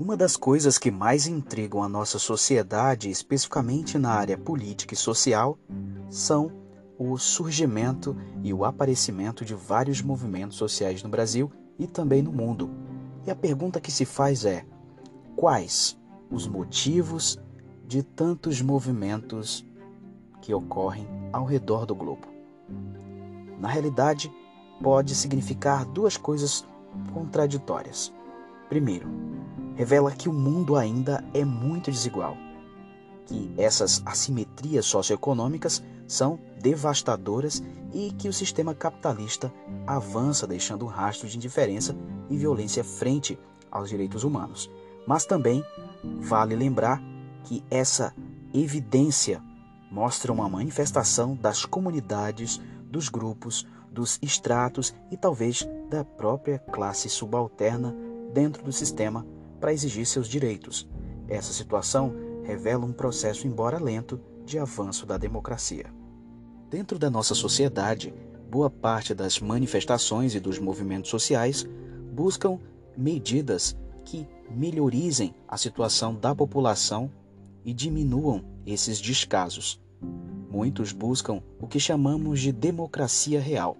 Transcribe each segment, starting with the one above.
Uma das coisas que mais intrigam a nossa sociedade, especificamente na área política e social, são o surgimento e o aparecimento de vários movimentos sociais no Brasil e também no mundo. E a pergunta que se faz é: quais os motivos de tantos movimentos que ocorrem ao redor do globo? Na realidade, pode significar duas coisas contraditórias. Primeiro, revela que o mundo ainda é muito desigual, que essas assimetrias socioeconômicas são devastadoras e que o sistema capitalista avança deixando um rastro de indiferença e violência frente aos direitos humanos. Mas também vale lembrar que essa evidência mostra uma manifestação das comunidades, dos grupos, dos estratos e talvez da própria classe subalterna dentro do sistema para exigir seus direitos. Essa situação revela um processo, embora lento, de avanço da democracia. Dentro da nossa sociedade, boa parte das manifestações e dos movimentos sociais buscam medidas que melhorizem a situação da população e diminuam esses descasos. Muitos buscam o que chamamos de democracia real.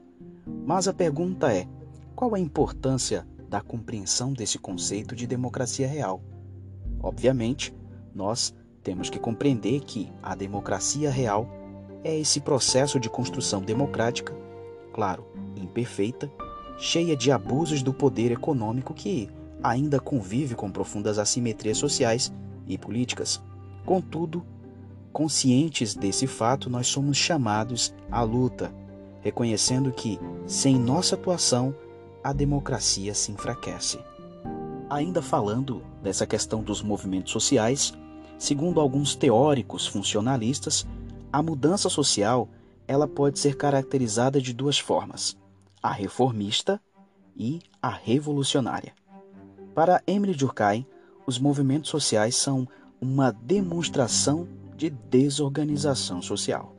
Mas a pergunta é: qual a importância da compreensão desse conceito de democracia real? Obviamente, nós temos que compreender que a democracia real é esse processo de construção democrática, claro, imperfeita, cheia de abusos do poder econômico que ainda convive com profundas assimetrias sociais e políticas. Contudo, Conscientes desse fato, nós somos chamados à luta, reconhecendo que, sem nossa atuação, a democracia se enfraquece. Ainda falando dessa questão dos movimentos sociais, segundo alguns teóricos funcionalistas, a mudança social ela pode ser caracterizada de duas formas: a reformista e a revolucionária. Para Emily Durkheim, os movimentos sociais são uma demonstração de desorganização social.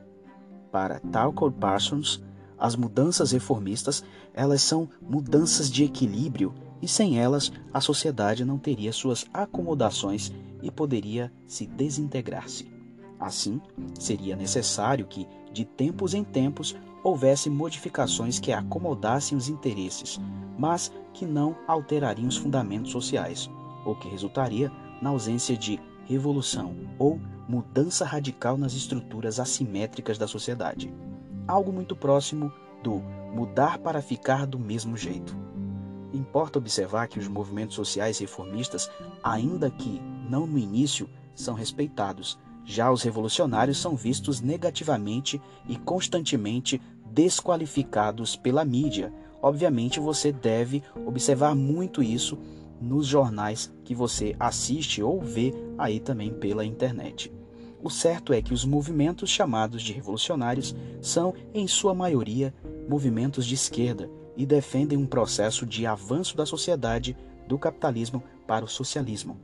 Para Talcott Parsons, as mudanças reformistas, elas são mudanças de equilíbrio e sem elas a sociedade não teria suas acomodações e poderia se desintegrar-se. Assim, seria necessário que, de tempos em tempos, houvesse modificações que acomodassem os interesses, mas que não alterariam os fundamentos sociais, o que resultaria na ausência de revolução ou mudança radical nas estruturas assimétricas da sociedade. Algo muito próximo do mudar para ficar do mesmo jeito. Importa observar que os movimentos sociais reformistas, ainda que não no início, são respeitados. Já os revolucionários são vistos negativamente e constantemente desqualificados pela mídia. Obviamente, você deve observar muito isso nos jornais que você assiste ou vê aí também pela internet. O certo é que os movimentos chamados de revolucionários são, em sua maioria, movimentos de esquerda e defendem um processo de avanço da sociedade do capitalismo para o socialismo.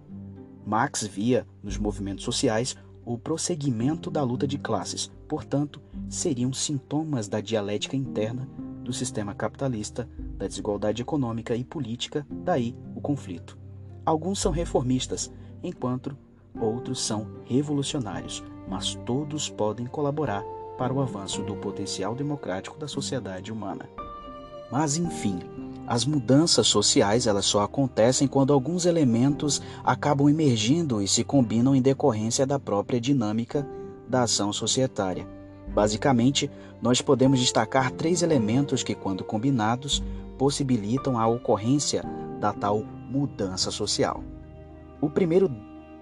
Marx via nos movimentos sociais o prosseguimento da luta de classes, portanto, seriam sintomas da dialética interna do sistema capitalista, da desigualdade econômica e política, daí o conflito. Alguns são reformistas, enquanto outros são revolucionários, mas todos podem colaborar para o avanço do potencial democrático da sociedade humana. Mas enfim, as mudanças sociais elas só acontecem quando alguns elementos acabam emergindo e se combinam em decorrência da própria dinâmica da ação societária. Basicamente, nós podemos destacar três elementos que, quando combinados, possibilitam a ocorrência da tal mudança social. O primeiro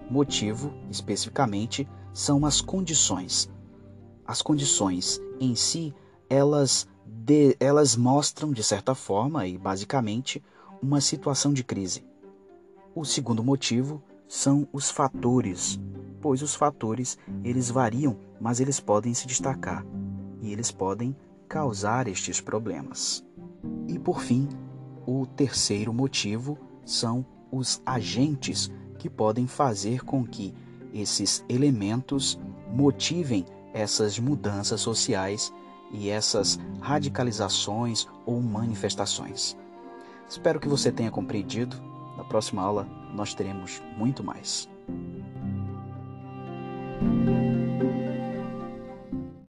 motivo, especificamente, são as condições. As condições em si, elas, de, elas mostram, de certa forma e basicamente, uma situação de crise. O segundo motivo são os fatores, pois os fatores eles variam, mas eles podem se destacar e eles podem causar estes problemas. E por fim, o terceiro motivo são os agentes que podem fazer com que esses elementos motivem essas mudanças sociais e essas radicalizações ou manifestações. Espero que você tenha compreendido. Da próxima aula nós teremos muito mais.